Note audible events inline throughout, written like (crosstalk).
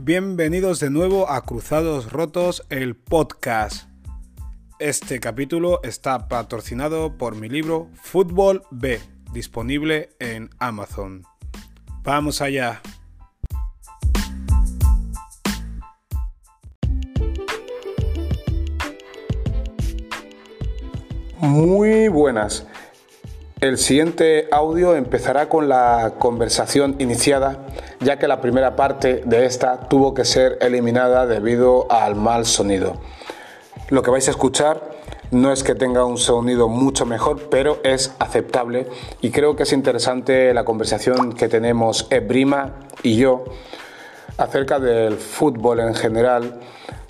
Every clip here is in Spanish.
Bienvenidos de nuevo a Cruzados Rotos, el podcast. Este capítulo está patrocinado por mi libro Fútbol B, disponible en Amazon. Vamos allá. Muy buenas. El siguiente audio empezará con la conversación iniciada, ya que la primera parte de esta tuvo que ser eliminada debido al mal sonido. Lo que vais a escuchar no es que tenga un sonido mucho mejor, pero es aceptable y creo que es interesante la conversación que tenemos Ebrima y yo acerca del fútbol en general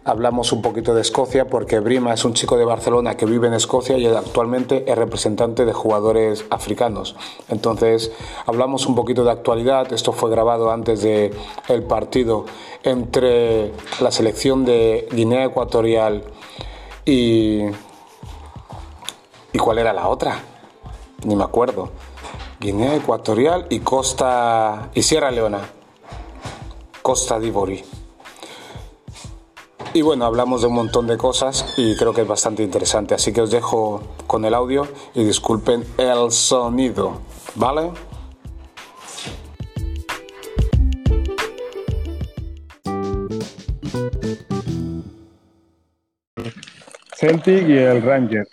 hablamos un poquito de Escocia porque Brima es un chico de Barcelona que vive en Escocia y actualmente es representante de jugadores africanos. Entonces hablamos un poquito de actualidad. Esto fue grabado antes de el partido entre la selección de Guinea Ecuatorial y ¿y cuál era la otra? Ni me acuerdo. Guinea Ecuatorial y Costa y Sierra Leona. Costa d'Ivory. Y bueno, hablamos de un montón de cosas y creo que es bastante interesante. Así que os dejo con el audio y disculpen el sonido, ¿vale? Celtic y el Ranger.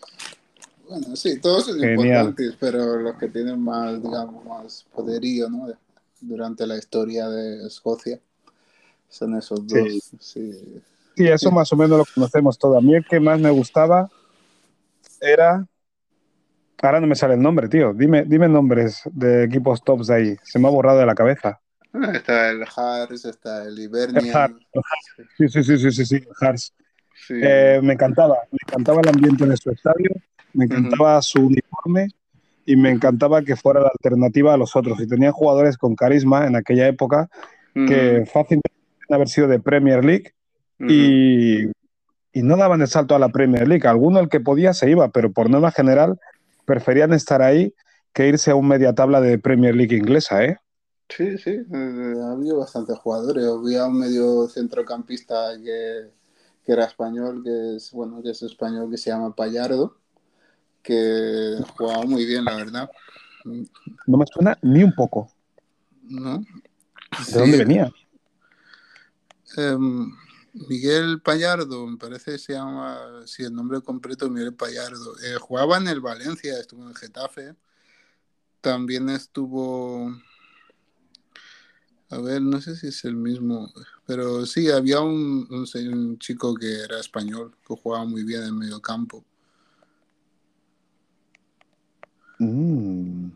Bueno, sí, todos son importantes, pero los que tienen más, digamos, más poderío, ¿no? Durante la historia de Escocia son esos dos. Sí. sí. Eso más o menos lo conocemos todo. A mí el que más me gustaba era. Ahora no me sale el nombre, tío. Dime, dime nombres de equipos tops de ahí. Se me ha borrado de la cabeza. Está el Hars, está el Hibernia. Sí, sí, sí, sí, sí, sí, Hars. Eh, me encantaba, me encantaba el ambiente de su estadio, me encantaba su uniforme y me encantaba que fuera la alternativa a los otros. Y tenía jugadores con carisma en aquella época que fácilmente haber sido de Premier League y, y, no daban el salto a la Premier League. Alguno el que podía se iba, pero por norma general preferían estar ahí que irse a un media tabla de Premier League inglesa, ¿eh? Sí, sí, eh, ha habido bastantes jugadores. Había un medio centrocampista que, que, era español, que es, bueno, que es español, que se llama Payardo, que jugaba muy bien, la verdad. No me suena ni un poco. ¿No? ¿De dónde venía? Em, Miguel Payardo, me parece que se llama, si el nombre completo Miguel Payardo. Eh, jugaba en el Valencia, estuvo en el Getafe. También estuvo. A ver, no sé si es el mismo, pero sí, había un, un, chico que era español, que jugaba muy bien en medio campo. Mm.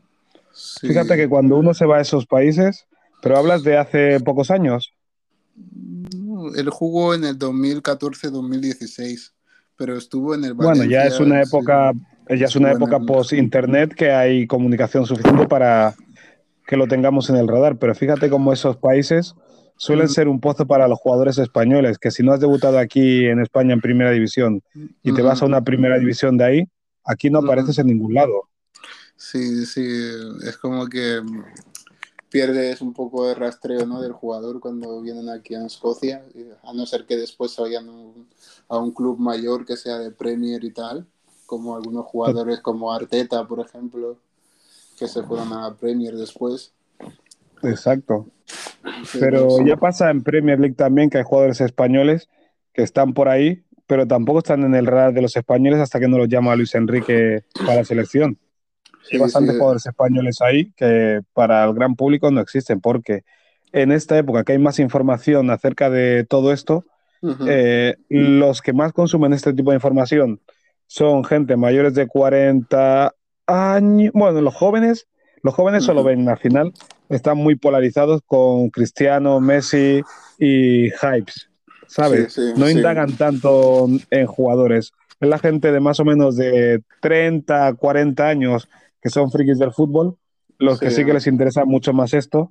Fíjate que cuando uno se va a esos países, pero hablas de hace pocos años él jugó en el 2014-2016, pero estuvo en el Bueno, ya es una época, ya es una época post internet que hay comunicación suficiente para que lo tengamos en el radar, pero fíjate cómo esos países suelen ser un pozo para los jugadores españoles, que si no has debutado aquí en España en primera división y te vas a una primera división de ahí, aquí no apareces en ningún lado. Sí, sí, es como que pierdes un poco de rastreo ¿no? del jugador cuando vienen aquí a Escocia, a no ser que después vayan a un club mayor que sea de Premier y tal, como algunos jugadores como Arteta, por ejemplo, que se fueron a Premier después. Exacto. Pero ya pasa en Premier League también que hay jugadores españoles que están por ahí, pero tampoco están en el radar de los españoles hasta que no los llama Luis Enrique para la selección. Hay bastantes jugadores españoles ahí que para el gran público no existen, porque en esta época que hay más información acerca de todo esto, eh, los que más consumen este tipo de información son gente mayores de 40 años, bueno, los jóvenes, los jóvenes solo ven al final, están muy polarizados con Cristiano, Messi y Hypes, ¿sabes? no indagan tanto en jugadores. Es la gente de más o menos de 30, 40 años que son frikis del fútbol, los que sí que les interesa mucho más esto,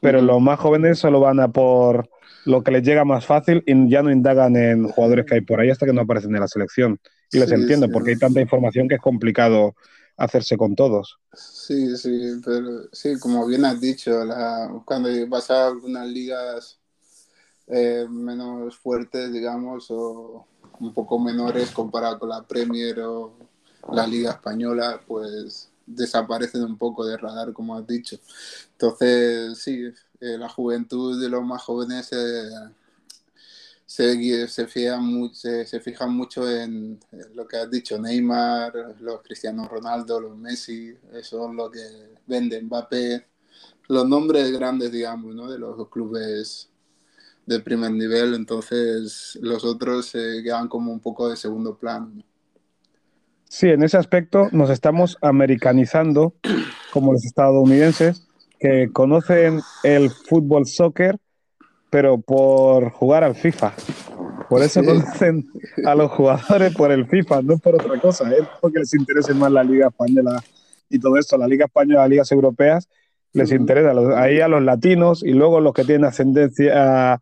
pero los más jóvenes solo van a por lo que les llega más fácil y ya no indagan en jugadores que hay por ahí hasta que no aparecen en la selección. Y les entiendo, porque hay tanta información que es complicado hacerse con todos. Sí, sí, pero sí, como bien has dicho, cuando vas a algunas ligas eh, menos fuertes, digamos, o un poco menores comparado con la Premier o la Liga Española, pues desaparecen un poco de radar, como has dicho. Entonces, sí, eh, la juventud de los más jóvenes se, se, mucho en, lo que has dicho, Neymar, los Cristiano Ronaldo, los Messi, eso es lo que venden, Mbappé, los nombres grandes, digamos, ¿no? de los clubes de primer nivel, entonces los otros se quedan como un poco de segundo plano. Sí, en ese aspecto nos estamos americanizando como los estadounidenses que conocen el fútbol soccer, pero por jugar al FIFA. Por eso conocen a los jugadores por el FIFA, no por otra cosa, ¿eh? porque les interesa más la Liga Española y todo esto. La Liga Española, las ligas europeas, les interesa ahí a los latinos y luego los que tienen ascendencia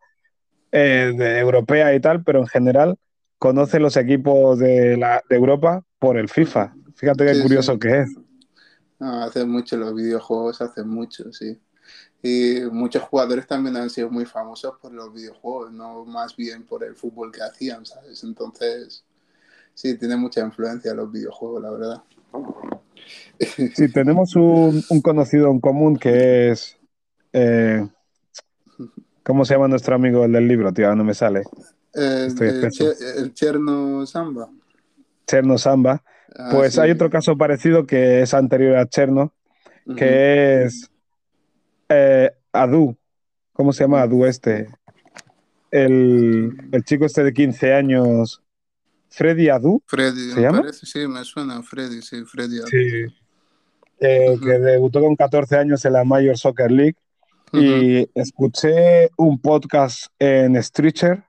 eh, de europea y tal, pero en general conoce los equipos de, la, de Europa por el FIFA. Fíjate qué curioso que es. No, hace mucho los videojuegos, hace mucho, sí. Y muchos jugadores también han sido muy famosos por los videojuegos, no más bien por el fútbol que hacían, ¿sabes? Entonces, sí, tiene mucha influencia los videojuegos, la verdad. Sí, (laughs) tenemos un, un conocido en común que es eh, ¿Cómo se llama nuestro amigo el del libro, tío? No me sale. El, Cherno Samba. Cherno Samba. Ah, pues hay otro caso parecido que es anterior a Cherno, que es eh, Adu. ¿Cómo se llama Adu este? El, chico este de 15 años, Freddy Adu. Freddy, ¿se llama? sí, me suena Freddy, sí, Freddy Adu. Sí. Eh, que debutó con 14 años en la Major Soccer League y escuché un podcast en Stretcher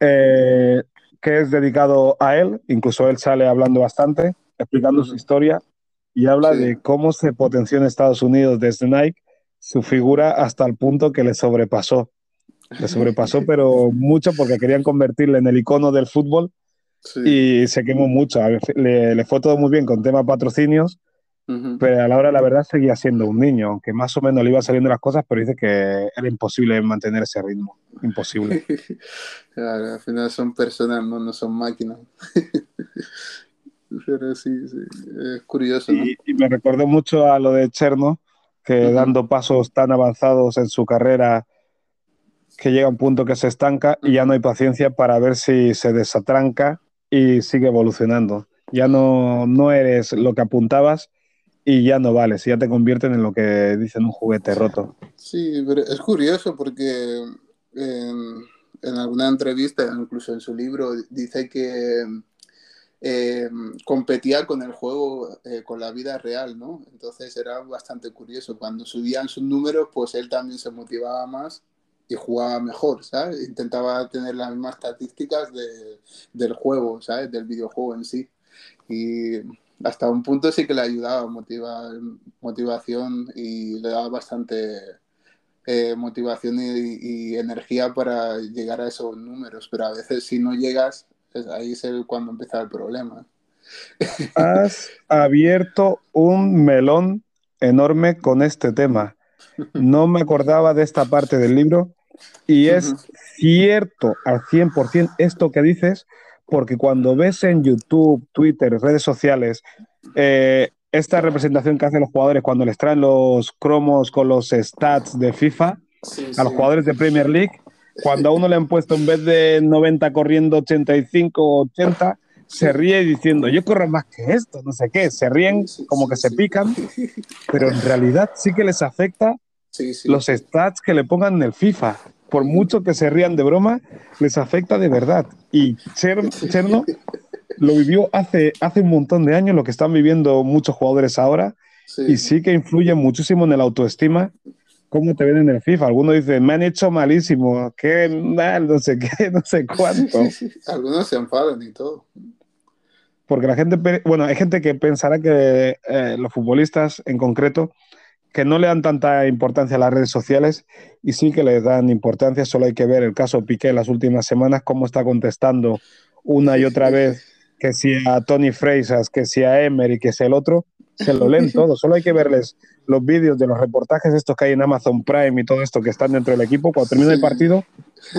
eh, que es dedicado a él, incluso él sale hablando bastante, explicando su historia y habla de cómo se potenció en Estados Unidos desde Nike su figura hasta el punto que le sobrepasó. Le sobrepasó, pero mucho porque querían convertirle en el icono del fútbol y se quemó mucho. Le, le, fue todo muy bien con temas patrocinios, pero a la hora de la verdad seguía siendo un niño, aunque más o menos le iban saliendo las cosas, pero dice que era imposible mantener ese ritmo. Imposible. (laughs) claro, al final son personas, no, no son máquinas. (laughs) pero sí, sí, es curioso. ¿no? Y, me recordó mucho a lo de Cherno, que dando pasos tan avanzados en su carrera, que llega un punto que se estanca y ya no hay paciencia para ver si se desatranca y sigue evolucionando. Ya no, no eres lo que apuntabas y ya no vale, si ya te convierten en lo que dicen un juguete roto. Sí, pero es curioso porque en, alguna entrevista, incluso en su libro, dice que eh, competía con el juego, eh, con la vida real, ¿no? Entonces era bastante curioso. Cuando subían sus números, pues él también se motivaba más y jugaba mejor, ¿sabes? Intentaba tener las mismas estadísticas del juego, ¿sabes? Del videojuego en sí. Y hasta un punto sí que le ayudaba, motiva, motivación y le daba bastante eh, motivación y, energía para llegar a esos números, pero a veces si no llegas, ahí es cuando empieza el problema. (laughs) Has abierto un melón enorme con este tema. No me acordaba de esta parte del libro y es cierto al 100% esto que dices, porque cuando ves en YouTube, Twitter, redes sociales, eh, esta representación que hacen los jugadores cuando les traen los cromos con los stats de FIFA a los jugadores de Premier League, cuando a uno le han puesto en vez de 90 corriendo 85 o 80, se ríe diciendo, yo corro más que esto, no sé qué, se ríen como que se pican, pero en realidad sí que les afecta los stats que le pongan en el FIFA por mucho que se rían de broma, les afecta de verdad. Y Cherno lo vivió hace, hace un montón de años, lo que están viviendo muchos jugadores ahora, y sí que influye muchísimo en el autoestima. ¿Cómo te ven en el FIFA? Algunos dicen, me han hecho malísimo, qué mal, no sé qué, no sé cuánto. (laughs) Algunos se enfadan y todo. Porque la gente, bueno, hay gente que pensará que eh, los futbolistas en concreto que no le dan tanta importancia a las redes sociales y sí que le dan importancia, solo hay que ver el caso Piqué en las últimas semanas, cómo está contestando una y otra vez (laughs) que si a Tony Freisas, que si a Emery, que si el otro, se lo leen (laughs) todo, solo hay que verles los vídeos de los reportajes estos que hay en Amazon Prime y todo esto que están dentro del equipo, cuando termina el partido,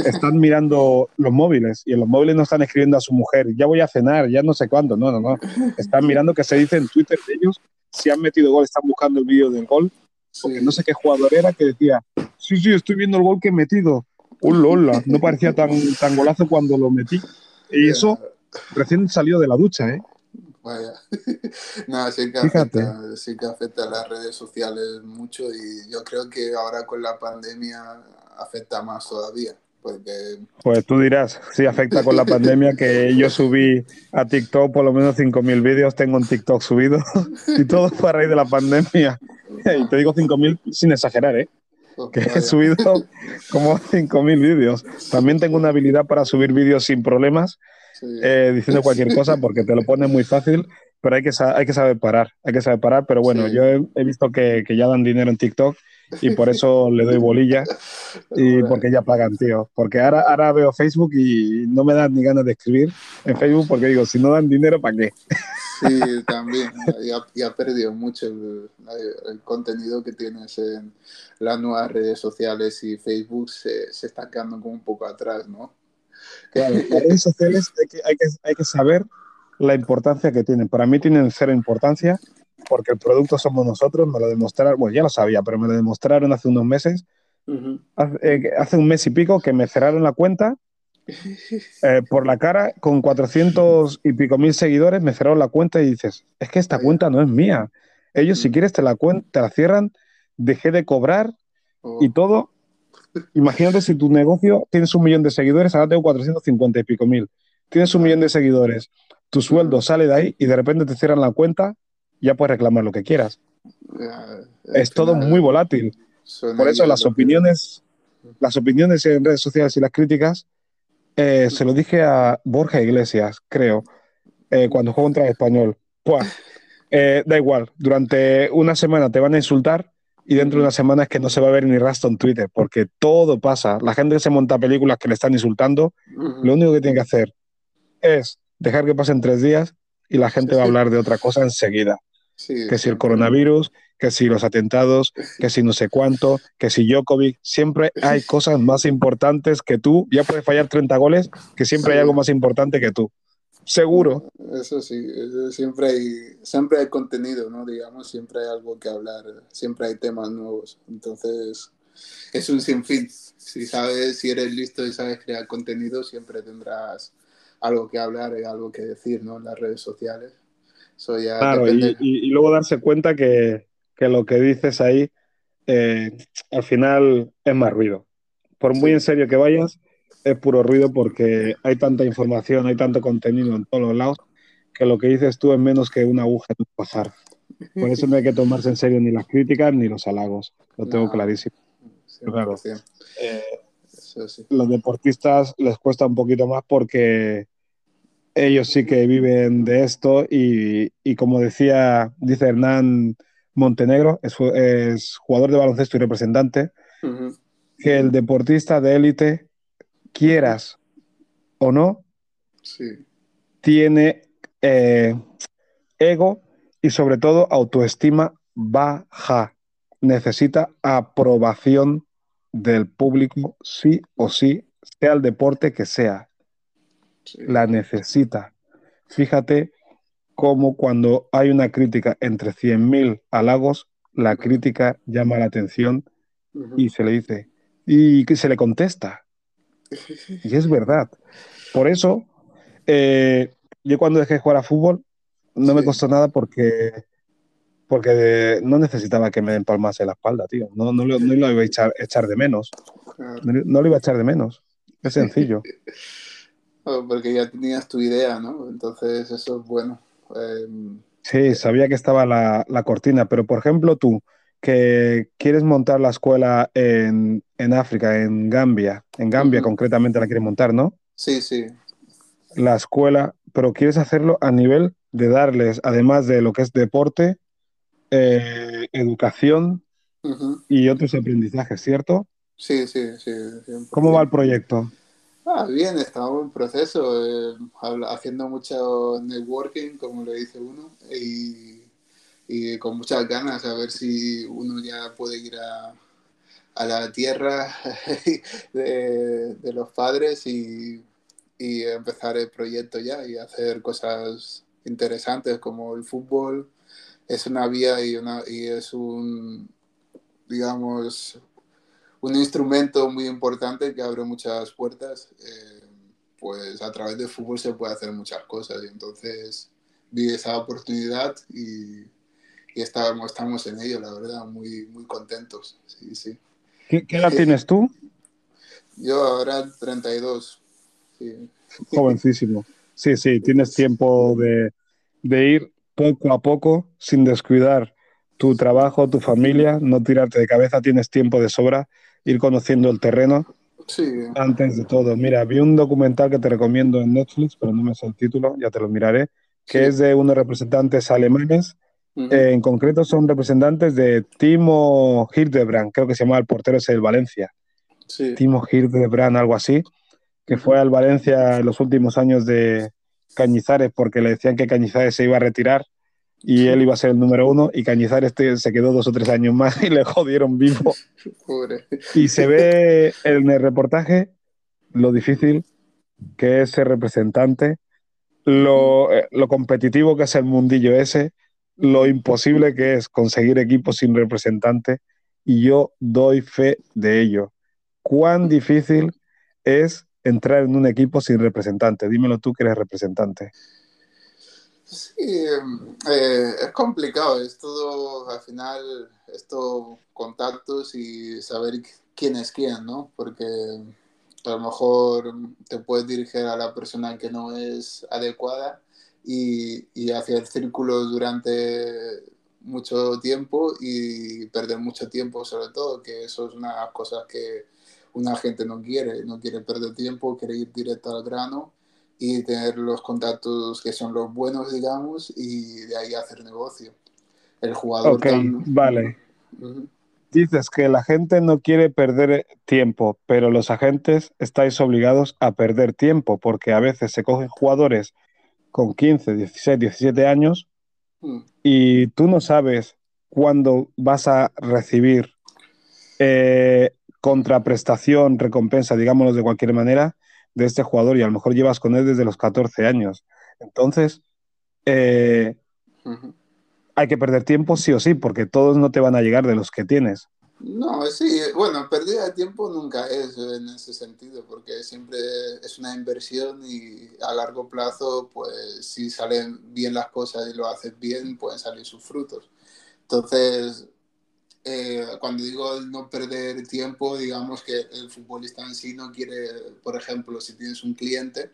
están mirando los móviles y en los móviles no están escribiendo a su mujer, ya voy a cenar, ya no sé cuándo, no, no, no. Están mirando que se dice en Twitter de ellos, si han metido gol, están buscando el vídeo del gol, porque no sé qué jugador era que decía, sí, sí, estoy viendo el gol que he metido. ¡Hola! No parecía tan, tan golazo cuando lo metí. Y eso recién salió de la ducha, ¿eh? Vaya. (laughs) no, sí que, afecta, sí que afecta a las redes sociales mucho y yo creo que ahora con la pandemia afecta más todavía. Porque... Pues tú dirás, sí afecta con la (laughs) pandemia que yo subí a TikTok por lo menos 5.000 vídeos, tengo un TikTok subido (laughs) y todo fue a raíz de la pandemia. (laughs) Y te digo 5.000 sin exagerar, ¿eh? Oh, que he subido como 5.000 vídeos. También tengo una habilidad para subir vídeos sin problemas, eh, diciendo cualquier cosa porque te lo pone muy fácil, pero hay que, hay que saber parar, hay que saber parar. Pero bueno, yo he, visto que, que, ya dan dinero en TikTok y por eso le doy bolilla y porque ya pagan, tío. Porque ahora, ahora veo Facebook y no me dan ni ganas de escribir en Facebook porque digo, si no dan dinero, ¿para qué? Sí, también. Ya, ha perdido mucho el, contenido que tienes en las nuevas redes sociales y Facebook se, se está quedando como un poco atrás, ¿no? Claro, las redes sociales hay que, hay, que, hay que saber la importancia que tienen. Para mí tienen cero importancia porque el producto somos nosotros, me lo demostraron, bueno, ya lo sabía, pero me lo demostraron hace unos meses, eh, hace, un mes y pico que me cerraron la cuenta (laughs) eh, por la cara con 400 y pico mil seguidores, me cerraron la cuenta y dices, es que esta cuenta no es mía. Ellos si quieres te la, te la cierran, dejé de cobrar y oh. todo. Imagínate si tu negocio tienes un millón de seguidores, ahora tengo 450 y pico mil. Tienes un millón de seguidores, tu sueldo sale de ahí y de repente te cierran la cuenta ya puedes reclamar lo que quieras. es todo muy volátil. Por eso las opiniones, las opiniones en redes sociales y las críticas, eh, se lo dije a Borja Iglesias, creo, eh, cuando juego contra el español. Pues, da igual, durante una semana te van a insultar y dentro de una semana es que no se va a ver ni rastro en Twitter, porque todo pasa. La gente que se monta películas que le están insultando, lo único que tiene que hacer es dejar que pasen tres días y la gente va a hablar de otra cosa enseguida que si el coronavirus, que si los atentados, (laughs) que si no sé cuánto, que si Djokovic, siempre hay cosas más importantes que tú. Ya puedes fallar 30 goles, que siempre hay algo más importante que tú. Seguro. Eso sí, siempre, hay, siempre hay contenido, ¿no? Digamos, siempre hay algo que hablar, siempre hay temas nuevos. Entonces, es un sinfín. Si sabes, si eres listo y sabes crear contenido, siempre tendrás algo que hablar y algo que decir, ¿no? En las redes sociales claro, y, luego darse cuenta que, lo que dices ahí eh, al final es más ruido. Por muy en serio que vayas, es puro ruido porque hay tanta información, hay tanto contenido en todos los lados, que lo que dices tú es menos que una aguja en un pajar. (laughs) Por eso no hay que tomarse en serio ni las críticas ni los halagos. Lo tengo clarísimo. Claro. Eh, los deportistas les cuesta un poquito más porque ellos sí que viven de esto y, como decía, dice Hernán Montenegro, es, jugador de baloncesto y representante, que el deportista de élite, quieras o no, tiene eh, ego y sobre todo autoestima baja. Necesita aprobación del público, sí o sí, sea el deporte que sea la necesita. Fíjate cómo cuando hay una crítica entre 100.000 halagos, la crítica llama la atención y se le dice, y que se le contesta. (laughs) Y es verdad. Por eso, eh, yo cuando dejé de jugar a fútbol, no me costó nada porque, porque no necesitaba que me den palmas en la espalda, tío. No, no, lo, iba a echar, echar de menos. No lo iba a echar de menos. Es sencillo. (laughs) porque ya tenías tu idea, ¿no? Entonces eso es bueno. Em, sí, sabía que estaba la, cortina, pero por ejemplo tú, que quieres montar la escuela en, África, en Gambia, en Gambia concretamente la quieres montar, ¿no? Sí, sí. La escuela, pero quieres hacerlo a nivel de darles, además de lo que es deporte, eh, educación y otros aprendizajes, ¿cierto? Sí, sí, sí. ¿Cómo va el proyecto? Ah, bien, estamos en proceso, eh, haciendo mucho networking, como le dice uno, y, con muchas ganas a ver si uno ya puede ir a, a la tierra (laughs) de, los padres y, y, empezar el proyecto ya y hacer cosas interesantes como el fútbol. Es una vía y, una, y es un, digamos, un instrumento muy importante que abre muchas puertas. Eh, pues a través del fútbol se puede hacer muchas cosas y entonces vi esa oportunidad y, y estamos, estamos en ello, la verdad, muy, muy contentos. Sí, sí. ¿Qué, qué edad tienes tú? Yo ahora 32. Sí. (laughs) Jovencísimo. Sí, sí, tienes tiempo de, de ir poco a poco sin descuidar tu trabajo, tu familia, no tirarte de cabeza, tienes tiempo de sobra, ir conociendo el terreno Sí. Antes de todo, mira, vi un documental que te recomiendo en Netflix, pero no me sé el título, ya te lo miraré, que Sí. es de unos representantes alemanes. Eh, en concreto son representantes de Timo Hildebrand, creo que se llama el portero ese del Valencia. sí. Timo Hildebrand, algo así, que fue al Valencia en los últimos años de Cañizares porque le decían que Cañizares se iba a retirar y él iba a ser el número uno y Cañizares te- se quedó dos o tres años más (laughs) y le jodieron vivo. (laughs) Pobre. Y se ve en el reportaje lo difícil que es ser representante, lo, eh, lo competitivo que es el mundillo ese, lo imposible que es conseguir equipos sin representante, y yo doy fe de ello. ¿Cuán difícil es entrar en un equipo sin representante? Dímelo tú que eres representante. Sí, eh, es complicado, es todo, al final, esto, contactos y saber quién es quién, ¿no? Porque a lo mejor te puedes dirigir a la persona que no es adecuada y, y hacer círculos durante mucho tiempo y perder mucho tiempo sobre todo, que eso es una de cosas que una gente no quiere, no quiere perder tiempo, quiere ir directo al grano y tener los contactos que son los buenos, digamos, y de ahí hacer negocio. El jugador Ok, vale. Dices que la gente no quiere perder tiempo, pero los agentes estáis obligados a perder tiempo, porque a veces se cogen jugadores con 15, 16, 17 años Mm. y tú no sabes cuándo vas a recibir eh, contraprestación, recompensa, digámoslo de cualquier manera, de este jugador y a lo mejor llevas con él desde los 14 años. Entonces, eh, hay que perder tiempo sí o sí, porque todos no te van a llegar de los que tienes. No, sí, bueno, pérdida de tiempo nunca es en ese sentido, porque siempre es una inversión y a largo plazo, pues si salen bien las cosas y lo haces bien, pueden salir sus frutos. Entonces, eh, cuando digo no perder tiempo, digamos que el futbolista en sí no quiere, por ejemplo, si tienes un cliente,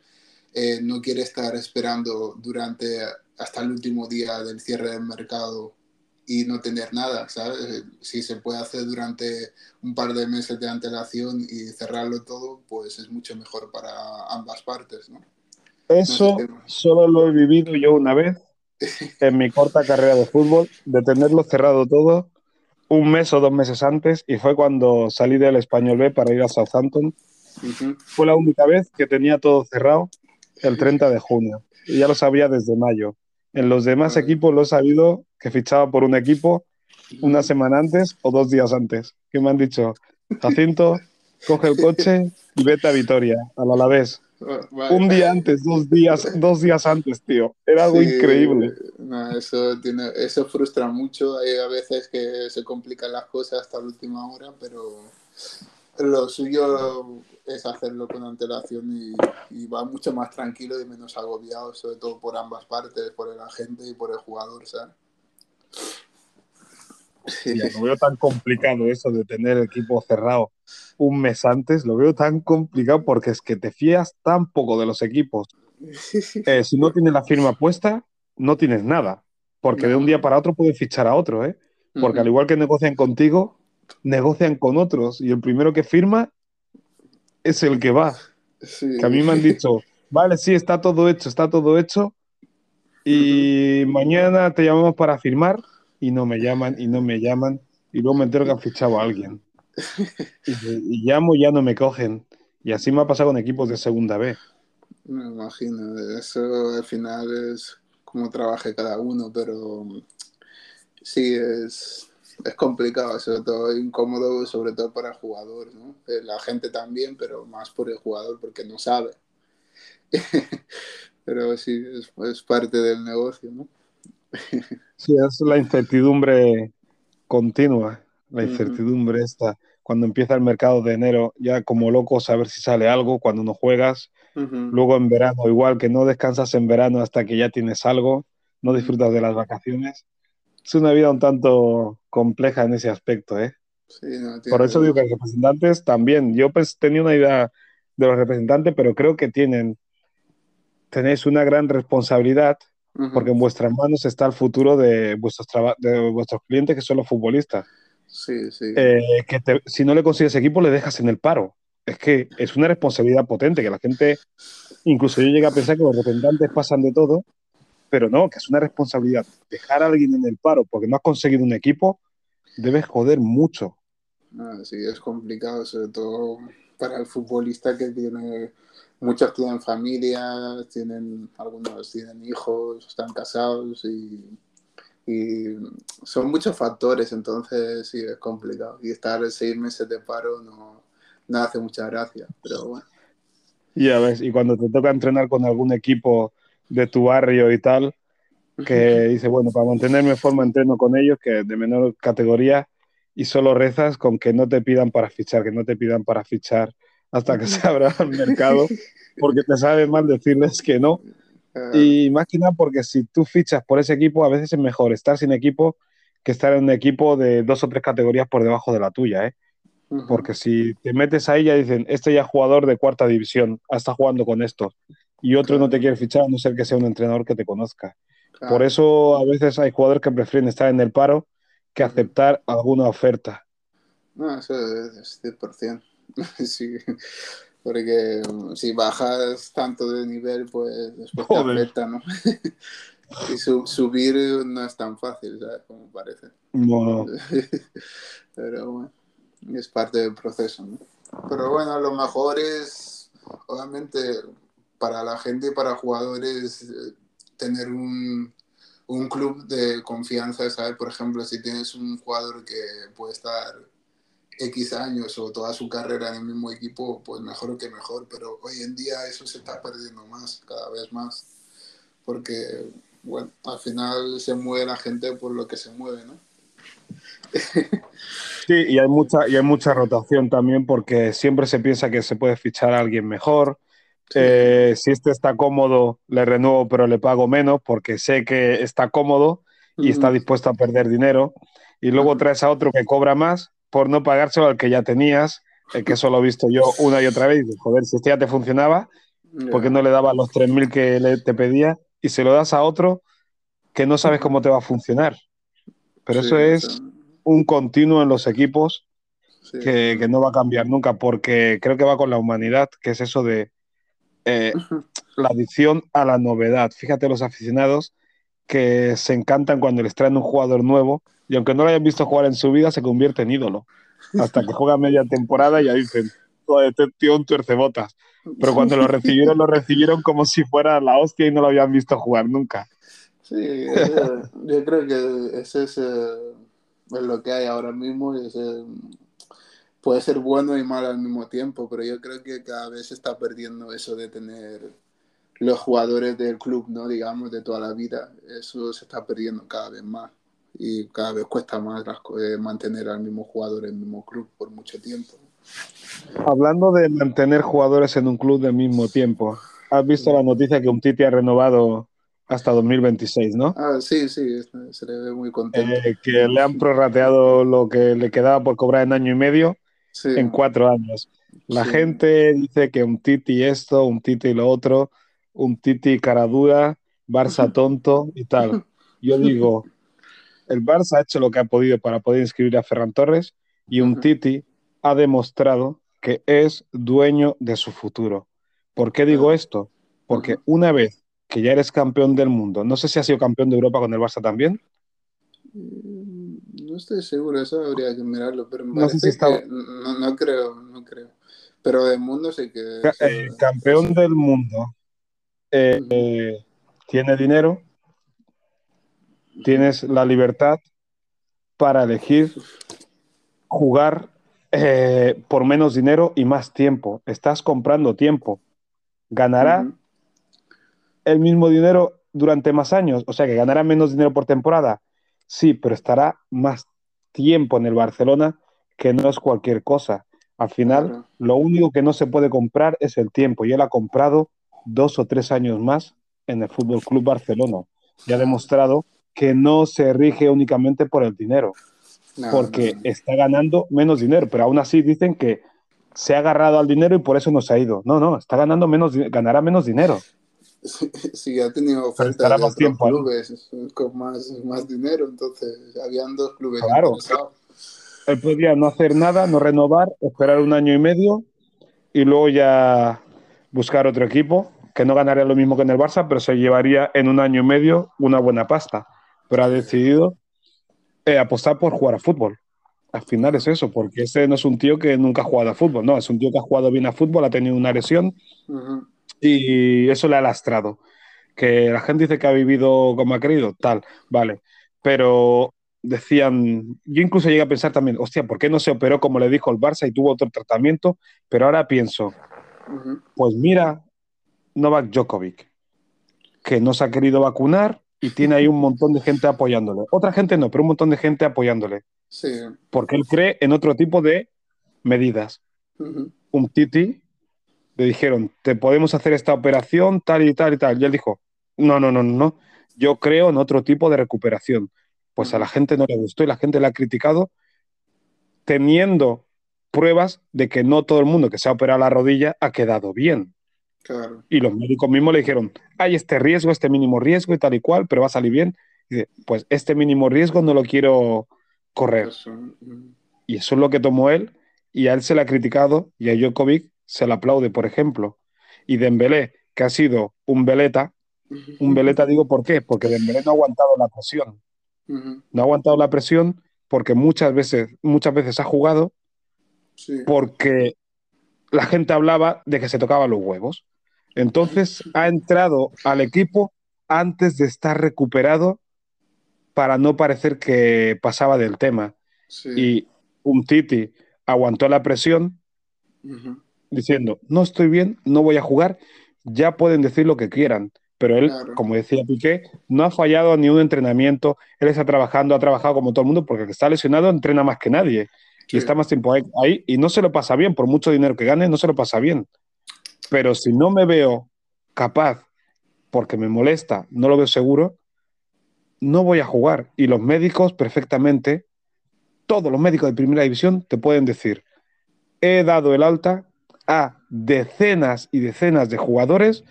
eh, no quiere estar esperando durante hasta el último día del cierre del mercado y no tener nada, ¿sabes? Si se puede hacer durante un par de meses de antelación y cerrarlo todo, pues es mucho mejor para ambas partes, ¿no? Eso No sé. solo lo he vivido yo una vez (laughs) en mi corta carrera de fútbol, de tenerlo cerrado todo un mes o dos meses antes, y fue cuando salí del Español B para ir a Southampton. Fue la única vez que tenía todo cerrado el 30 de junio, y ya lo sabía desde mayo. En los demás Vale. equipos lo he sabido que fichaba por un equipo una semana antes o dos días antes, que me han dicho, Jacinto, coge el coche y vete a Vitoria, al Alavés. Vale. Un día antes, dos días, dos días antes, tío. Era algo Sí, increíble. no, eso, tiene, eso frustra mucho. Hay a veces que se complican las cosas hasta la última hora, pero lo suyo es hacerlo con antelación y, y va mucho más tranquilo y menos agobiado, sobre todo por ambas partes, por el agente y por el jugador, ¿sabes? Tía, lo veo tan complicado eso de tener el equipo cerrado un mes antes. Lo veo tan complicado porque es que te fías tan poco de los equipos. (laughs) Eh, si no tienes la firma puesta, no tienes nada. Porque de un día para otro puedes fichar a otro, ¿eh? Porque al igual que negocian contigo, negocian con otros. Y el primero que firma es el que va. Sí. Que a mí me han dicho, vale, sí, está todo hecho, está todo hecho. Y mañana te llamamos para firmar. Y no me llaman, y no me llaman. Y luego me entero que han fichado a alguien. (laughs) Y, y llamo y ya no me cogen. Y así me ha pasado con equipos de segunda B. Me imagino, eso al final es como trabaje cada uno, pero sí, es, es complicado, sobre todo incómodo, sobre todo para el jugador, ¿no? Eh, la gente también, pero más por el jugador porque no sabe. (laughs) pero sí, es, parte del negocio, ¿no? (laughs) sí, es la incertidumbre continua, la incertidumbre esta. Cuando empieza el mercado de enero, ya como loco saber si sale algo cuando no juegas. Luego en verano, igual que no descansas en verano hasta que ya tienes algo, no disfrutas de las vacaciones es una vida un tanto compleja en ese aspecto, ¿eh? Por eso digo que los representantes también, yo pues tenía una idea de los representantes, pero creo que tienen, tenéis una gran responsabilidad porque en vuestras manos está el futuro de vuestros, de vuestros clientes que son los futbolistas. Sí, sí. Eh, que si no le consigues equipo, le dejas en el paro. Es que es una responsabilidad potente que la gente, incluso yo llegué a pensar que los representantes pasan de todo pero no, que es una responsabilidad. Dejar a alguien en el paro porque no has conseguido un equipo, debes joder mucho. Ah, sí, es complicado, sobre todo para el futbolista que tiene, muchos tienen familia, tienen, algunos tienen hijos, están casados y, y son muchos factores, entonces sí, es complicado. Y estar seis meses de paro no, no hace mucha gracia, pero bueno. Ya ves, y cuando te toca entrenar con algún equipo de tu barrio y tal, que dice, bueno, para mantenerme forma entreno con ellos, que de menor categoría, y solo rezas con que no te pidan para fichar, que no te pidan para fichar hasta que se abra el mercado, porque te sabe mal decirles que no. Ah. Y más que nada porque si tú fichas por ese equipo, a veces es mejor estar sin equipo que estar en un equipo de dos o tres categorías por debajo de la tuya, ¿eh? Porque si te metes ahí ya dicen, este ya es jugador de cuarta división, está jugando con esto y otro no te quiere fichar a no ser que sea un entrenador que te conozca. Por eso a veces hay jugadores que prefieren estar en el paro que aceptar alguna oferta. No, eso es 100%. (laughs) sí, porque um, si bajas tanto de nivel, pues después te afecta, ¿no? (laughs) y subir no es tan fácil, ¿sabes? Como parece. No. (laughs) Pero bueno, es parte del proceso, ¿no? Pero bueno, lo mejor es, obviamente, para la gente y para jugadores eh, tener un, un, club de confianza, ¿sabes? Por ejemplo, si tienes un jugador que puede estar X años o toda su carrera en el mismo equipo, pues mejor que mejor, pero hoy en día eso se está perdiendo más, cada vez más, porque, bueno, al final se mueve la gente por lo que se mueve, ¿no? (laughs) Sí, y hay mucha, y hay mucha rotación también porque siempre se piensa que se puede fichar a alguien mejor, eh, si este está cómodo, le renuevo, pero le pago menos porque sé que está cómodo y está dispuesto a perder dinero. Y luego traes a otro que cobra más por no pagárselo al que ya tenías, el que eso lo he visto yo una y otra vez. Joder, si este ya te funcionaba, ¿por qué no le dabas los 3.000 que te pedía y se lo das a otro que no sabes cómo te va a funcionar? Pero eso es un continuo en los equipos que, que, no va a cambiar nunca, porque creo que va con la humanidad, que es eso de eh, (laughs) la adicción a la novedad. Fíjate los aficionados que se encantan cuando les traen un jugador nuevo y aunque no lo hayan visto jugar en su vida, se convierte en ídolo. Hasta que juega media temporada y ya dicen, este tío un tuercebotas. Pero cuando lo recibieron, lo recibieron como si fuera la hostia y no lo habían visto jugar nunca. Sí, yo creo que ese es, eh, lo que hay ahora mismo. Ese, puede ser bueno y malo al mismo tiempo, pero yo creo que cada vez se está perdiendo eso de tener los jugadores del club, ¿no? Digamos, de toda la vida. Eso se está perdiendo cada vez más y cada vez cuesta más eh, mantener al mismo jugador en el mismo club por mucho tiempo. Hablando de mantener jugadores en un club del mismo tiempo, has visto la noticia que un Titi ha renovado hasta 2026, ¿no? Ah, sí, sí, se le ve muy contento. Eh, que le han prorrateado lo que le quedaba por cobrar en año y medio en cuatro años. La gente dice que un Titi esto, un Titi lo otro, un Titi cara dura, Barça (laughs) tonto y tal. Yo digo, el Barça ha hecho lo que ha podido para poder inscribir a Ferran Torres y un Titi ha demostrado que es dueño de su futuro. ¿Por qué digo esto? Porque una vez que ya eres campeón del mundo, no sé si has sido campeón de Europa con el Barça también. Mm, no estoy seguro, eso habría que mirarlo, pero no, no, creo, no creo. Pero del mundo sí que... Eh, campeón del mundo. Eh, eh, tiene dinero, tienes la libertad para elegir jugar eh, por menos dinero y más tiempo. Estás comprando tiempo. Ganará el mismo dinero durante más años, o sea que ganará menos dinero por temporada. Sí, pero estará más tiempo en el Barcelona que no es cualquier cosa. Al final, lo único que no se puede comprar es el tiempo y él ha comprado dos o tres años más en el Fútbol Club Barcelona y ha demostrado que no se rige únicamente por el dinero No, porque no, está ganando menos dinero, pero aún así dicen que se ha agarrado al dinero y por eso no se ha ido. No, no, está ganando menos, ganará menos dinero. Sí, (laughs) ha tenido ofertas de más otros tiempo clubes con más, más dinero, entonces habían dos clubes Claro. interesados. Él podría no hacer nada, no renovar, esperar un año y medio y luego ya buscar otro equipo que no ganaría lo mismo que en el Barça, pero se llevaría en un año y medio una buena pasta. Pero ha decidido eh, apostar por jugar a fútbol. Al final es eso, porque ese no es un tío que nunca ha jugado a fútbol, no, es un tío que ha jugado bien a fútbol, ha tenido una lesión y eso le ha lastrado. Que la gente dice que ha vivido como ha querido, tal, vale. Pero decían, yo incluso llegué a pensar también, hostia, ¿por qué no se operó como le dijo el Barça y tuvo otro tratamiento? Pero ahora pienso, pues mira, Novak Djokovic, que no se ha querido vacunar y tiene ahí un montón de gente apoyándole. Otra gente no, pero un montón de gente apoyándole, Sí. porque él cree en otro tipo de medidas. Un Titi, le dijeron, te podemos hacer esta operación, tal y tal y tal. Y él dijo, no, no, no, no, no. Yo creo en otro tipo de recuperación. Pues a la gente no le gustó y la gente la ha criticado teniendo pruebas de que no todo el mundo que se ha operado la rodilla ha quedado bien. Claro. Y los médicos mismos le dijeron, hay este riesgo, este mínimo riesgo y tal y cual, pero va a salir bien. Y dice, pues este mínimo riesgo no lo quiero correr. Eso. Ujú. Y eso es lo que tomó él, y a él se le ha criticado, y a Djokovic se le aplaude, por ejemplo. Y Dembélé, que ha sido un veleta, un veleta digo por qué, porque Dembélé no ha aguantado la presión. No ha aguantado la presión porque muchas veces, muchas veces ha jugado Sí. porque la gente hablaba de que se tocaba los huevos. Entonces ha entrado al equipo antes de estar recuperado para no parecer que pasaba del tema. Sí. Y un Titi aguantó la presión diciendo, no estoy bien, no voy a jugar, ya pueden decir lo que quieran. Pero él, Claro. como decía Piqué, no ha fallado ni un entrenamiento, él está trabajando, ha trabajado como todo el mundo, porque el que está lesionado entrena más que nadie Sí. y está más tiempo ahí, ahí y no se lo pasa bien, por mucho dinero que gane, no se lo pasa bien. Pero si no me veo capaz, porque me molesta, no lo veo seguro, no voy a jugar. Y los médicos perfectamente, todos los médicos de primera división te pueden decir, he dado el alta a decenas y decenas de jugadores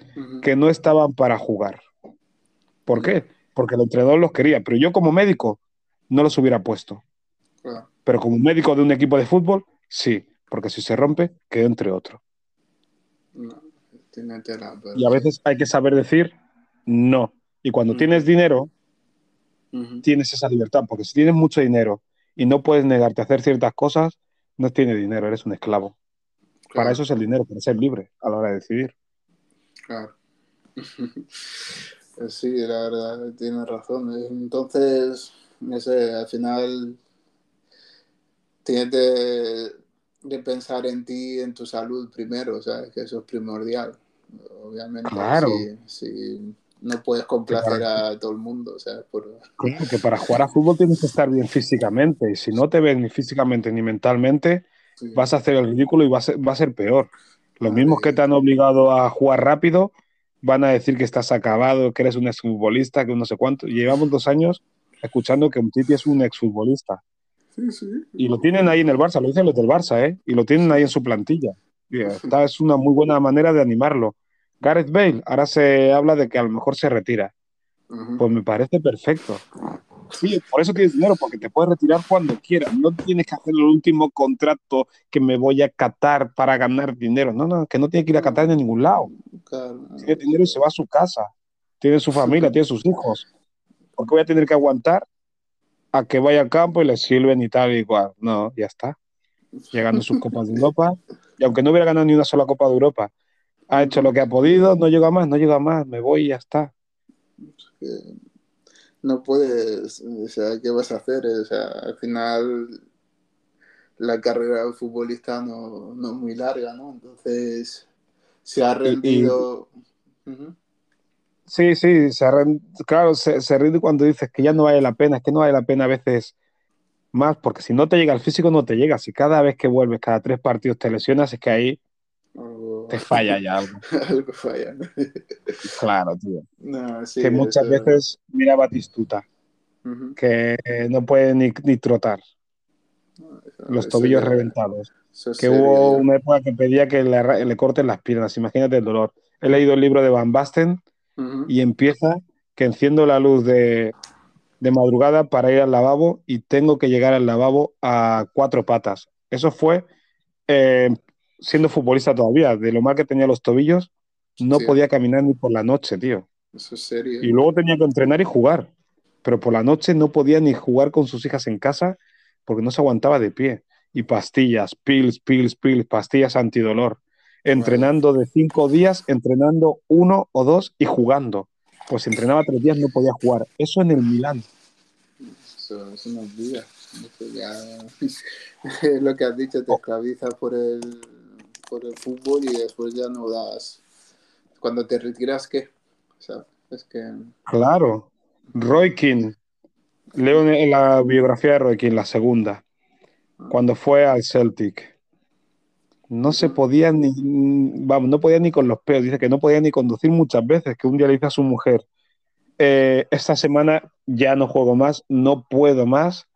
que no estaban para jugar. ¿Por qué? Porque el entrenador los quería, pero yo como médico no los hubiera puesto. Pero como médico de un equipo de fútbol, sí, porque si se rompe, quedó entre otro. No, tiene tela, pero Y a veces hay que saber decir no. Y cuando tienes dinero, tienes esa libertad, porque si tienes mucho dinero y no puedes negarte a hacer ciertas cosas, no tienes dinero, eres un esclavo. Para eso es el dinero, para ser libre a la hora de decidir. claro. (laughs) Sí, la verdad, tienes razón. Entonces, no sé, al final tienes de, pensar en ti, en tu salud primero, ¿sabes? Que eso es primordial. Obviamente, Claro. si, si no puedes complacer a todo el mundo, ¿sabes? Por, Claro que para jugar a fútbol tienes que estar bien físicamente, y si no te ves ni físicamente ni mentalmente, sí. vas a hacer el ridículo y va a ser, va a ser peor. Los Ah, mismos que te han obligado a jugar rápido van a decir que estás acabado, que eres un exfutbolista, que no sé cuánto. Llevamos dos años escuchando que un Titi es un exfutbolista. Sí, sí. Y lo tienen ahí en el Barça, lo dicen los del Barça, ¿eh? Y lo tienen ahí en su plantilla. Y esta es una muy buena manera de animarlo. Gareth Bale, ahora se habla de que a lo mejor se retira. Pues me parece perfecto. Sí, por eso tienes dinero, porque te puedes retirar cuando quieras. No tienes que hacer el último contrato que me voy a Qatar para ganar dinero. No, no, que no tiene que ir a Qatar de ningún lado. Claro. Tiene dinero y se va a su casa. Tiene su familia, tiene sus hijos. ¿Por qué voy a tener que aguantar a que vaya al campo y le sirven y tal y cual? No, ya está. Llegando sus copas de Europa. Y aunque no hubiera ganado ni una sola Copa de Europa, ha hecho lo que ha podido, no llega más, no llega más, me voy y ya está. No puedes, o sea, ¿qué vas a hacer? O sea, al final la carrera de futbolista no, no es muy larga, ¿no? Entonces se ha rendido. Sí, sí, se claro, se, se, rinde cuando dices que ya no vale la pena, es que no vale la pena a veces más, porque si no te llega el físico, no te llega. Si cada vez que vuelves, cada tres partidos te lesionas, es que ahí te falla ya algo. (laughs) algo falla. (laughs) claro, tío. que muchas veces, mira Batistuta, que no puede ni, ni trotar. Los tobillos reventados. Que hubo una época que pedía que le, le, corten las piernas, imagínate el dolor. He leído el libro de Van Basten y empieza que enciendo la luz de, de madrugada para ir al lavabo y tengo que llegar al lavabo a cuatro patas. Eso fue eh, siendo futbolista todavía, de lo mal que tenía los tobillos, no podía caminar ni por la noche, tío. Eso es serio. Y luego tenía que entrenar y jugar, pero por la noche no podía ni jugar con sus hijas en casa porque no se aguantaba de pie. Y pastillas, pills, pills, pills, pastillas antidolor. Entrenando de cinco días, entrenando uno o dos y jugando. Pues entrenaba tres días no podía jugar. Eso en el Milán. Eso, eso no olvida. (laughs) lo que has dicho, te esclaviza por el, por el fútbol y después ya no das. Cuando te retiras, ¿qué? O sea, es que. Claro. Roy King. Leo en la biografía de Roy King, la segunda. Cuando fue al Celtic. No se podía ni. Vamos, no podía ni con los peos. Dice que no podía ni conducir muchas veces. Que un día le dice a su mujer: eh, Esta semana ya no juego más, no puedo más.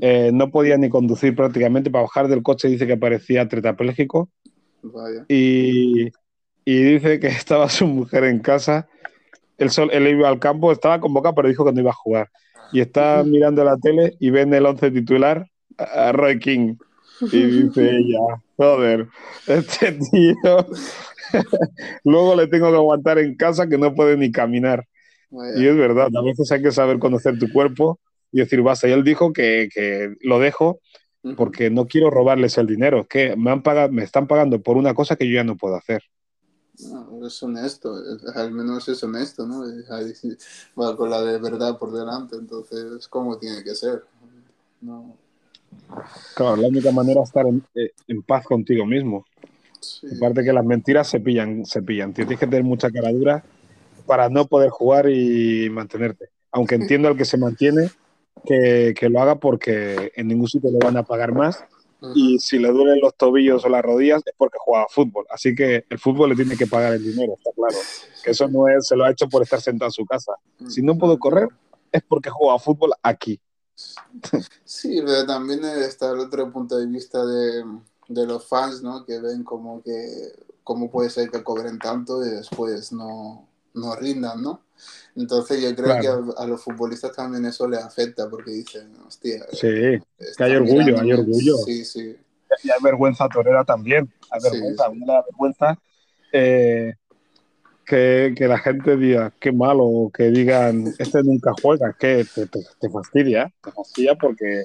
Eh, no podía ni conducir prácticamente. Para bajar del coche dice que parecía tetrapléjico. Y, dice que (laughs) estaba su mujer en casa. Él, sol, él iba al campo, estaba convocado, pero dijo que no iba a jugar. Y está mirando la tele y ve en el once titular a Roy King. (laughs) Y dice ella, joder, este tío. (laughs) Luego le tengo que aguantar en casa que no puede ni caminar. Y es verdad, a veces hay que saber conocer tu cuerpo y decir, basta. Y él dijo que, que lo dejo porque no quiero robarles el dinero, que me, han pagado, me están pagando por una cosa que yo ya no puedo hacer. No, es honesto, al menos es honesto, ¿no? (laughs) Va con la de verdad por delante, entonces, ¿cómo tiene que ser? No. Claro, la única manera es estar en, eh, paz contigo mismo. Aparte que las mentiras se pillan, se pillan. Tienes que tener mucha cara dura para no poder jugar y mantenerte. Aunque entiendo al que se mantiene, que, lo haga porque en ningún sitio le van a pagar más. Y si le duelen los tobillos o las rodillas es porque juega fútbol. Así que el fútbol le tiene que pagar el dinero, está claro. Que eso no es, se lo ha hecho por estar sentado en su casa. Si no puedo correr, es porque juega fútbol aquí. Sí, pero también está el otro punto de vista de, de los fans, ¿no? Que ven como que cómo puede ser que cobren tanto y después no, no rindan, ¿no? Entonces yo creo que a, los futbolistas también eso les afecta porque dicen, hostia. Sí, que hay orgullo, hay orgullo. Sí, sí. Y hay vergüenza torera también. Hay vergüenza, a mí me da vergüenza eh, que, que, la gente diga qué malo, que digan este nunca juega, que te, te, fastidia, te fastidia porque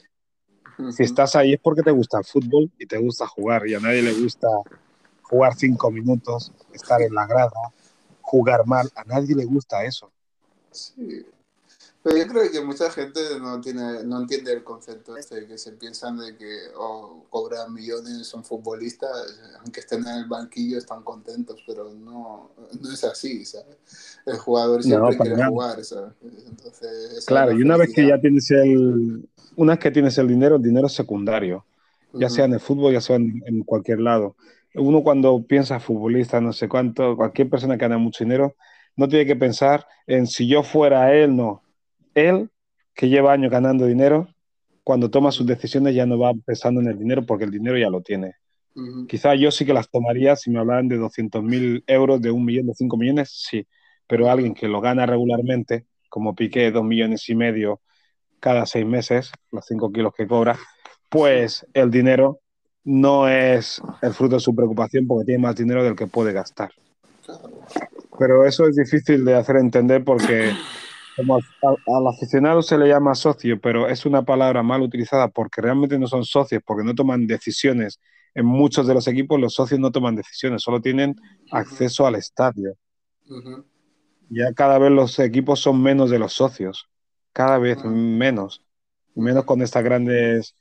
si estás ahí es porque te gusta el fútbol y te gusta jugar y a nadie le gusta jugar cinco minutos, estar en la grada, jugar mal, a nadie le gusta eso. Sí. Pero yo creo que mucha gente no tiene, no entiende el concepto este, que se piensan de que oh, cobran millones, son futbolistas, aunque estén en el banquillo están contentos, pero no, no es así, ¿sabes? El jugador siempre quiere jugar, ¿sabes? Entonces, claro, y una vez que ya tienes el, una vez que tienes el dinero, el dinero es secundario, ya sea en el fútbol, ya sea en, en cualquier lado. Uno cuando piensa futbolista, no sé cuánto, cualquier persona que gana mucho dinero, no tiene que pensar en si yo fuera él, no. Él, que lleva años ganando dinero, cuando toma sus decisiones ya no va pensando en el dinero porque el dinero ya lo tiene. Quizá yo sí que las tomaría si me hablaran de 200 mil euros, de un millón, de cinco millones, sí. Pero alguien que lo gana regularmente, como Piqué, dos millones y medio cada seis meses, los cinco kilos que cobra, pues el dinero no es el fruto de su preocupación porque tiene más dinero del que puede gastar. Pero eso es difícil de hacer entender porque como al, aficionado se le llama socio, pero es una palabra mal utilizada porque realmente no son socios, porque no toman decisiones. En muchos de los equipos los socios no toman decisiones, solo tienen acceso al estadio. Ya cada vez los equipos son menos de los socios. cada vez menos, menos con estas grandes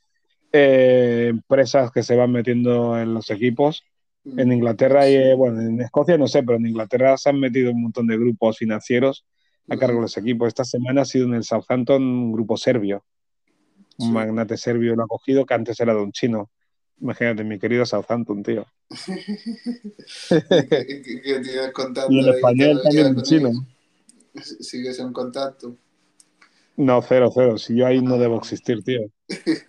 eh, empresas que se van metiendo en los equipos. En Inglaterra y, eh, bueno, en Escocia no sé, pero en Inglaterra se han metido un montón de grupos financieros a cargo de los equipos. Esta semana ha sido en el Southampton un grupo serbio. Un magnate serbio lo ha cogido que antes era de un chino. Imagínate, mi querido Southampton, tío. (laughs) y el español también un chino. ¿Sigues en contacto? No, cero, cero. Si yo ahí no debo existir, tío.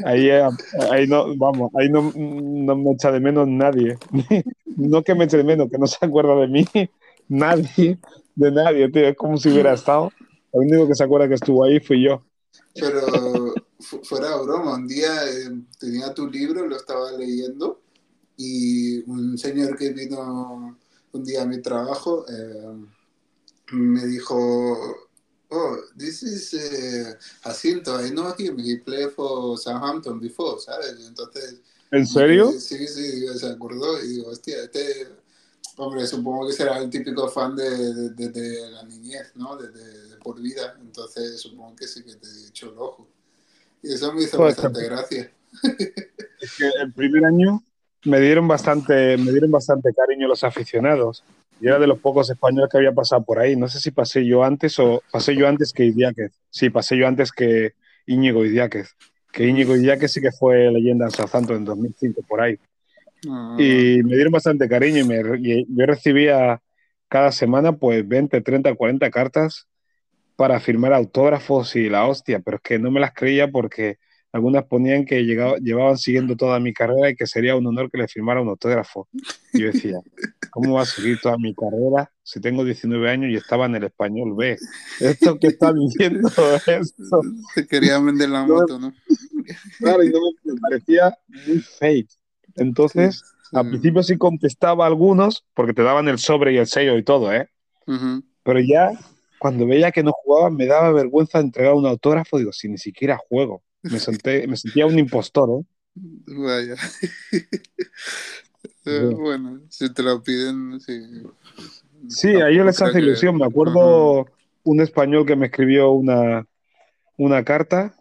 Ahí, eh, ahí no, vamos, ahí no, no me echa de menos nadie. (laughs) No que me eche de menos, que no se acuerda de mí. (laughs) Nadie, de nadie, tío. Es como si hubiera estado. El único que se acuerda que estuvo ahí fui yo. Pero fuera broma, un día eh, tenía tu libro, lo estaba leyendo y un señor que vino un día a mi trabajo eh, me dijo, oh, this is uh, Jacinto, I know him, he played for Southampton before, ¿sabes? Entonces... ¿En serio? Sí, sí, se acordó y digo, hostia, este... Hombre, supongo que será el típico fan de, de, de, la niñez, ¿no? De, por vida. Entonces, supongo que sí que te he dicho el ojo. Y eso me hizo pues, bastante gracia. (laughs) Es que el primer año me dieron bastante, me dieron bastante cariño los aficionados. Y era de los pocos españoles que había pasado por ahí. No sé si pasé yo antes o pasé yo antes que Idiáquez. Sí, pasé yo antes que Íñigo Idiáquez. Que Íñigo Idiáquez sí que fue leyenda en Southampton en 2005, por ahí. Ah. Y me dieron bastante cariño y, me, y yo recibía cada semana pues 20, 30, 40 cartas para firmar autógrafos y la hostia, pero es que no me las creía porque algunas ponían que llevaban siguiendo toda mi carrera y que sería un honor que le firmara un autógrafo. Y yo decía, ¿cómo va a seguir toda mi carrera si tengo 19 años y estaba en el español B? ¿Esto que está diciendo? Esto. Te quería vender la moto, ¿no? (laughs) Claro, y no me, parecía muy fake. Entonces, al principio sí contestaba a algunos, porque te daban el sobre y el sello y todo, ¿eh? Pero ya, cuando veía que no jugaban, me daba vergüenza entregar un autógrafo. Digo, si ni siquiera juego. Me, senté, me sentía un impostor, ¿eh? Vaya. (laughs) Bueno, si te lo piden, sí. Sí, a ellos les hace ilusión. Me acuerdo un español que me escribió una, una carta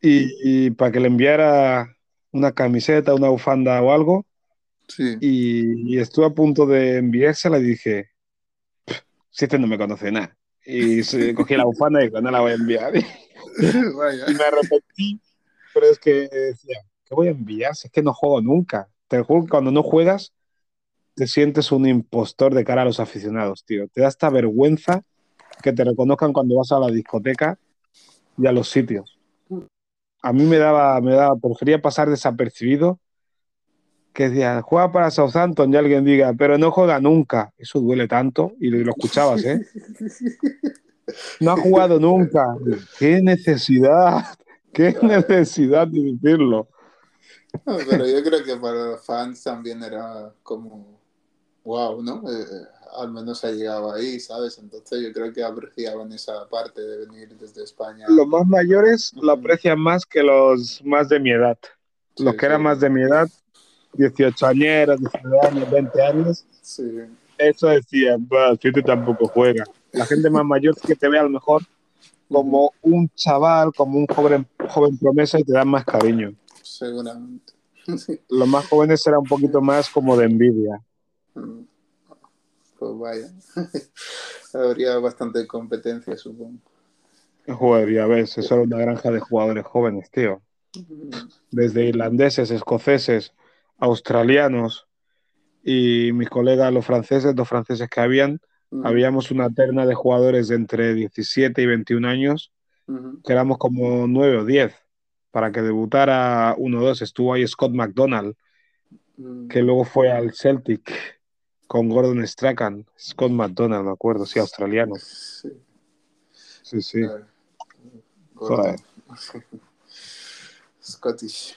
y, para que le enviara una camiseta, una bufanda o algo. Sí. Y, estuve a punto de enviársela y dije, si este no me conoce nada. Y (laughs) cogí la bufanda y no la voy a enviar. (laughs) Y me arrepentí, pero es que decía, ¿qué voy a enviar? Si es que no juego nunca. Te juro que cuando no juegas, te sientes un impostor de cara a los aficionados, tío. Te da esta vergüenza que te reconozcan cuando vas a la discoteca y a los sitios. A mí me daba, me daba, prefería pasar desapercibido que decía, juega para Southampton y alguien diga, pero no juega nunca. Eso duele tanto y lo, escuchabas, ¿eh? (laughs) No ha jugado nunca. ¿Qué necesidad? ¿Qué necesidad de decirlo? pero yo creo que para los fans también era como, wow, ¿no? Eh, al menos ha llegado ahí, ¿sabes? Entonces yo creo que apreciaban esa parte de venir desde España. Los más mayores lo aprecian más que los más de mi edad. los que eran más de mi edad, 18 añeros, 19 años, 20 años. Sí. Eso decía, bueno, si tampoco juega la gente más mayor que te ve a lo mejor como un chaval, como un joven, joven promesa y te dan más cariño. Seguramente. Los más jóvenes será un poquito más como de envidia. Mm. Pues vaya. (laughs) Habría bastante competencia, supongo. Jugaría, ves, eso era una granja de jugadores jóvenes, tío. Desde irlandeses, escoceses, australianos y mis colegas, los franceses, dos franceses que habían, Habíamos una terna de jugadores de entre 17 y 21 años, que éramos como 9 o 10. Para que debutara uno o dos, estuvo ahí Scott McDonald, mm. que luego fue al Celtic con Gordon Strachan. Scott McDonald, me acuerdo, sí, australiano. Sí, sí. sí. (laughs) Scottish.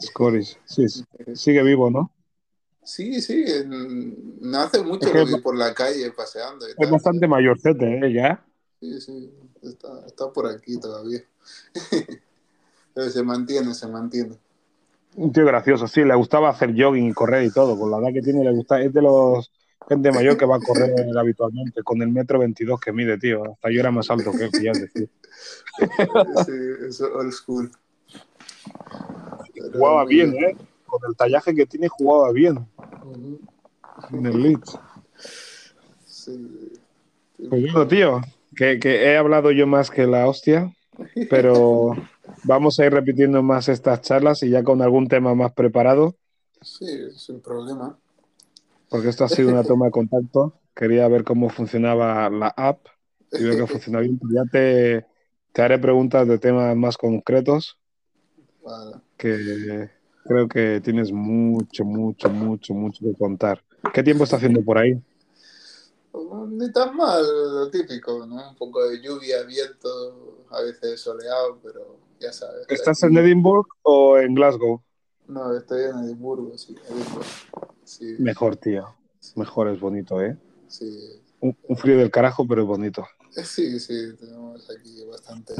Scottish, sí, sigue vivo, ¿no? Sí, sí, no hace mucho lo vi por la calle paseando. es bastante mayorcete, ¿eh? Ya. Sí, sí, está, está por aquí todavía. (laughs) Pero se mantiene, se mantiene. Un tío gracioso, sí, le gustaba hacer jogging y correr y todo. Con la edad que tiene, le gusta, es de los gente mayor que va a correr (laughs) habitualmente con el metro 22 que mide, tío. Hasta yo era más alto que él, ya es (laughs) decir. Sí, eso old school. Jugaba bien, ¿eh? Con el tallaje que tiene, jugaba bien en el Leeds. Sí. Pues bueno, tío, que, que he hablado yo más que la hostia, pero (laughs) vamos a ir repitiendo más estas charlas y ya con algún tema más preparado, Sí, sin problema. porque esto ha sido una toma de contacto. Quería ver cómo funcionaba la app y veo que funciona bien. Ya te, te haré preguntas de temas más concretos Vale. que creo que tienes mucho, mucho, mucho, mucho que contar. ¿Qué tiempo está haciendo por ahí? Ni tan mal, lo típico, ¿no? Un poco de lluvia, viento, a veces soleado, pero ya sabes. ¿Estás aquí- en Edimburgo o en Glasgow? No, estoy en Edimburgo, sí. Edimburgo. Sí, Mejor, tío. Mejor es bonito, ¿eh? sí. Un, un frío del carajo, pero es bonito. Sí, sí, tenemos aquí bastante,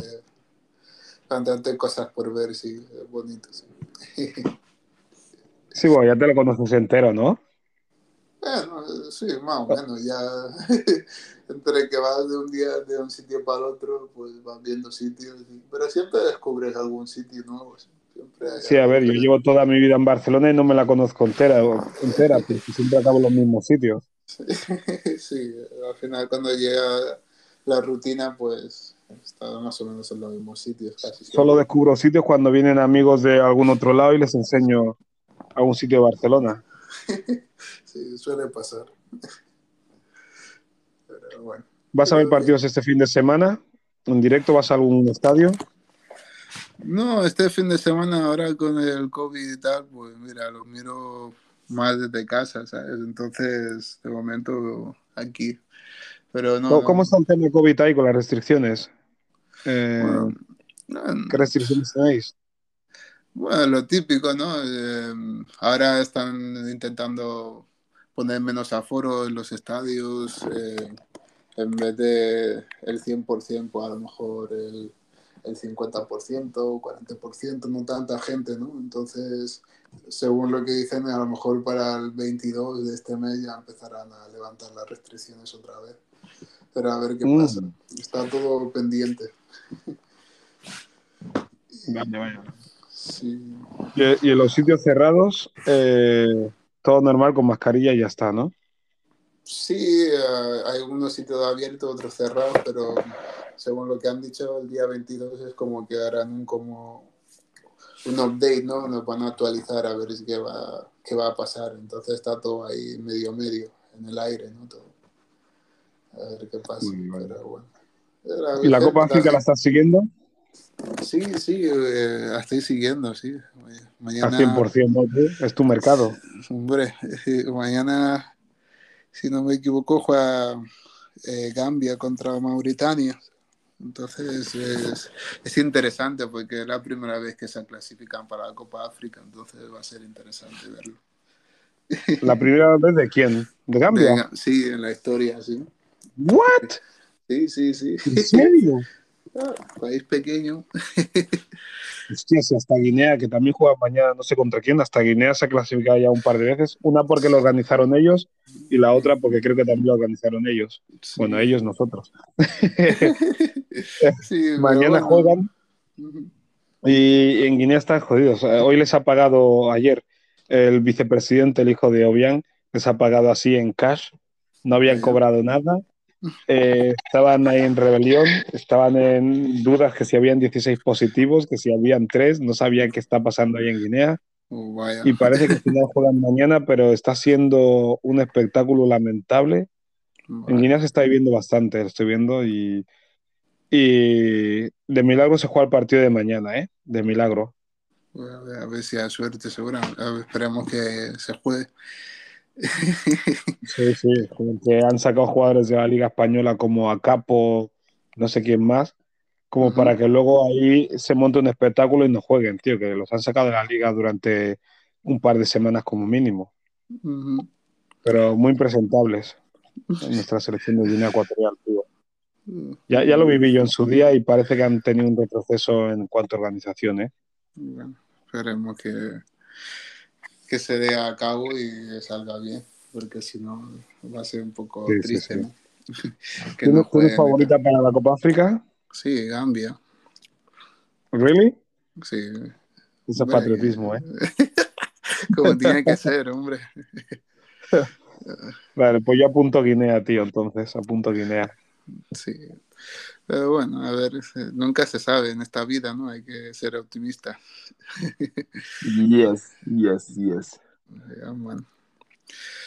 bastante cosas por ver, sí, es bonito, sí. (laughs) Sí, bueno, ya te lo conoces entero, ¿no? Bueno, sí, más o menos, ya (laughs) entre que vas de un día de un sitio para el otro, pues vas viendo sitios, pero siempre descubres algún sitio nuevo, sí. siempre hay Sí, a ver, yo llevo toda mi vida en Barcelona y no me la conozco entera, entera porque siempre acabo en los mismos sitios. (laughs) Sí, al final cuando llega la rutina, pues está más o menos en los mismos sitios casi. Solo descubro sitios cuando vienen amigos de algún otro lado y les enseño algún sitio de Barcelona. (laughs) Sí, suele pasar. Pero bueno. ¿Vas a ver partidos este fin de semana? ¿En directo vas a algún estadio? No, este fin de semana ahora con el COVID y tal, pues mira, lo miro más desde casa, ¿sabes? Entonces, de momento aquí. Pero no. ¿Cómo- ¿Cómo está el tema COVID ahí con las restricciones? Eh, Bueno, no, ¿Qué restricciones tenéis? Bueno, lo típico, ¿no? Eh, ahora están intentando poner menos aforo en los estadios, eh, en vez de el 100%, pues a lo mejor el, el 50%, 40%, no tanta gente, ¿no? Entonces, según lo que dicen, a lo mejor para el 22 de este mes ya empezarán a levantar las restricciones otra vez. Pero a ver qué Mm. pasa. Está todo pendiente. Vaya, vaya. Sí. Y, y en los sitios cerrados, eh, todo normal con mascarilla y ya está, ¿no? Sí, eh, hay algunos sitios abiertos, otros cerrados, pero según lo que han dicho, el día 22 es como que harán un, como un update, ¿no? Nos van a actualizar a ver qué va, qué va a pasar. Entonces está todo ahí medio medio, en el aire, ¿no? Todo. A ver qué pasa, pero bueno. ¿Y la Copa África la estás siguiendo? Sí, sí, eh, la estoy siguiendo, sí. Al Mañana... 100%, ¿no? Es tu mercado. (laughs) Hombre, eh, mañana, si no me equivoco, juega eh, Gambia contra Mauritania. Entonces es, es interesante porque es la primera vez que se clasifican para la Copa África, entonces va a ser interesante verlo. (laughs) ¿La primera vez de quién? ¿De Gambia? Sí, en la historia, sí. ¿What? Sí, sí, sí. ¿En serio? (laughs) Ah, País pequeño. Hasta Guinea, que también juega mañana, no sé contra quién, hasta Guinea se ha clasificado ya un par de veces. Una porque lo organizaron ellos y la otra porque creo que también lo organizaron ellos. Sí. Bueno, ellos, nosotros. (laughs) Sí, Mañana bueno. juegan y en Guinea están jodidos. Hoy les ha pagado ayer el vicepresidente, el hijo de Obiang, les ha pagado así en cash. No habían cobrado nada. Eh, estaban ahí en rebelión, estaban en dudas que si habían 16 positivos, que si habían 3, no sabían qué está pasando ahí en Guinea. Oh, vaya. Y parece que al final juegan mañana, pero está siendo un espectáculo lamentable. En Vaya. Guinea se está viviendo bastante, lo estoy viendo, y, y de milagro se juega el partido de mañana, ¿eh? De milagro. A ver, si hay suerte, seguramente. Esperemos que se juegue. (laughs) Sí, sí, como que han sacado jugadores de la Liga Española como a Capo, no sé quién más, como para que luego ahí se monte un espectáculo y no jueguen, tío, que los han sacado de la liga durante un par de semanas como mínimo, pero muy presentables en nuestra selección de Guinea Ecuatorial, tío. Ya, ya lo viví yo en su día y parece que han tenido un retroceso en cuanto a organización, ¿eh? Bueno, esperemos que, que se dé a cabo y que salga bien, porque si no, va a ser un poco Sí, sí, triste, sí. ¿no? (laughs) que ¿Tienes, no tienes jueguen y favorita para la Copa África? Sí, Gambia. ¿Really? Sí. Eso es patriotismo, ¿eh? (laughs) Como tiene que (laughs) ser, hombre. Vale, pues yo apunto Guinea, tío, entonces, apunto Guinea. Sí. Pero bueno, a ver, nunca se sabe en esta vida, ¿no? Hay que ser optimista. Yes, yes, yes. Man.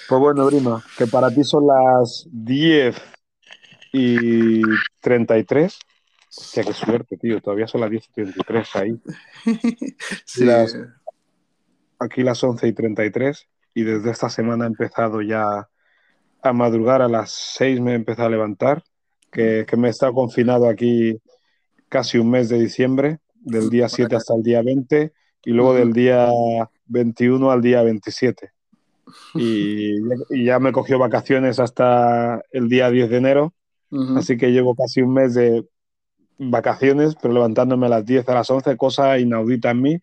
Pues bueno, Brima, que para ti son las 10 y 33. Hostia, qué suerte, tío. Todavía son las 10 y 33 ahí. (laughs) Sí, Las- Aquí las 11 y 33. Y desde esta semana he empezado ya a madrugar. A las 6 me he empezado a levantar. Que, que me he estado confinado aquí casi un mes de diciembre, del día 7 hasta el día 20. Y luego del día 21 al día 27. (laughs) Y, y ya me cogió vacaciones hasta el día 10 de enero. Así que llevo casi un mes de vacaciones, pero levantándome a las 10, a las 11, cosa inaudita en mí.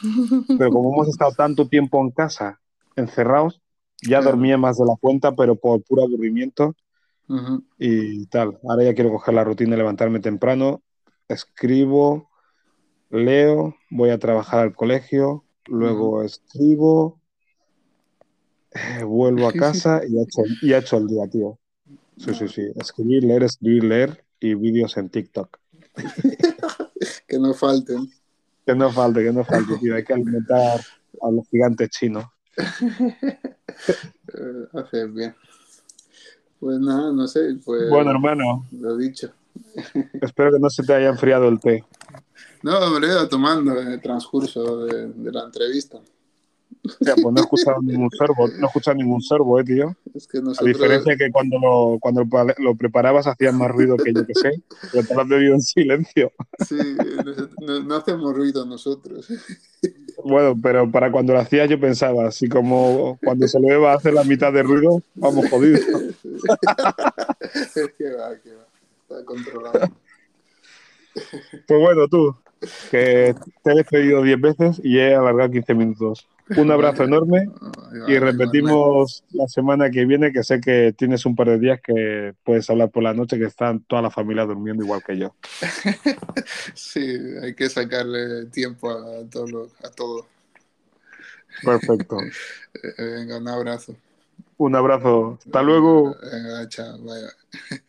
(laughs) Pero como hemos estado tanto tiempo en casa, encerrados, ya dormía más de la cuenta, pero por puro aburrimiento Y tal. Ahora ya quiero coger la rutina de levantarme temprano, escribo, leo, voy a trabajar al colegio, luego escribo, eh, vuelvo a (laughs) casa y he hecho, y he hecho el día, tío. Sí, sí, sí. Escribir, leer, escribir, leer y vídeos en TikTok. (laughs) Que no falten. Que no falte, que no falte, tío. Hay que alimentar a los gigantes chinos. (laughs) Eh, hacer bien. Pues nada, no sé, pues Bueno, hermano, lo dicho. (laughs) espero que no se te haya enfriado el té. No, me lo he ido tomando en el transcurso de, de la entrevista. Pues no he escuchado ningún sorbo, no he escuchado ningún sorbo, eh, tío. Es que A nosotros... diferencia de que cuando lo, cuando lo pa- lo preparabas hacías más ruido que yo que sé, (laughs) pero te lo has bebido en silencio. Sí, no, no hacemos ruido nosotros. Bueno, pero para cuando lo hacías yo pensaba, así como cuando se lo beba hace la mitad de ruido, vamos jodidos. (laughs) que va, que va. Está controlado. Pues bueno, tú, que te he despedido 10 veces y he alargado 15 minutos. Un abrazo enorme y repetimos la semana que viene, que sé que tienes un par de días que puedes hablar por la noche, que están toda la familia durmiendo igual que yo. (laughs) Sí, hay que sacarle tiempo a todo. lo- A todo. Perfecto. (laughs) Eh, Venga, un abrazo. Un abrazo. Hasta luego. Venga, chao. Bye, bye. (laughs)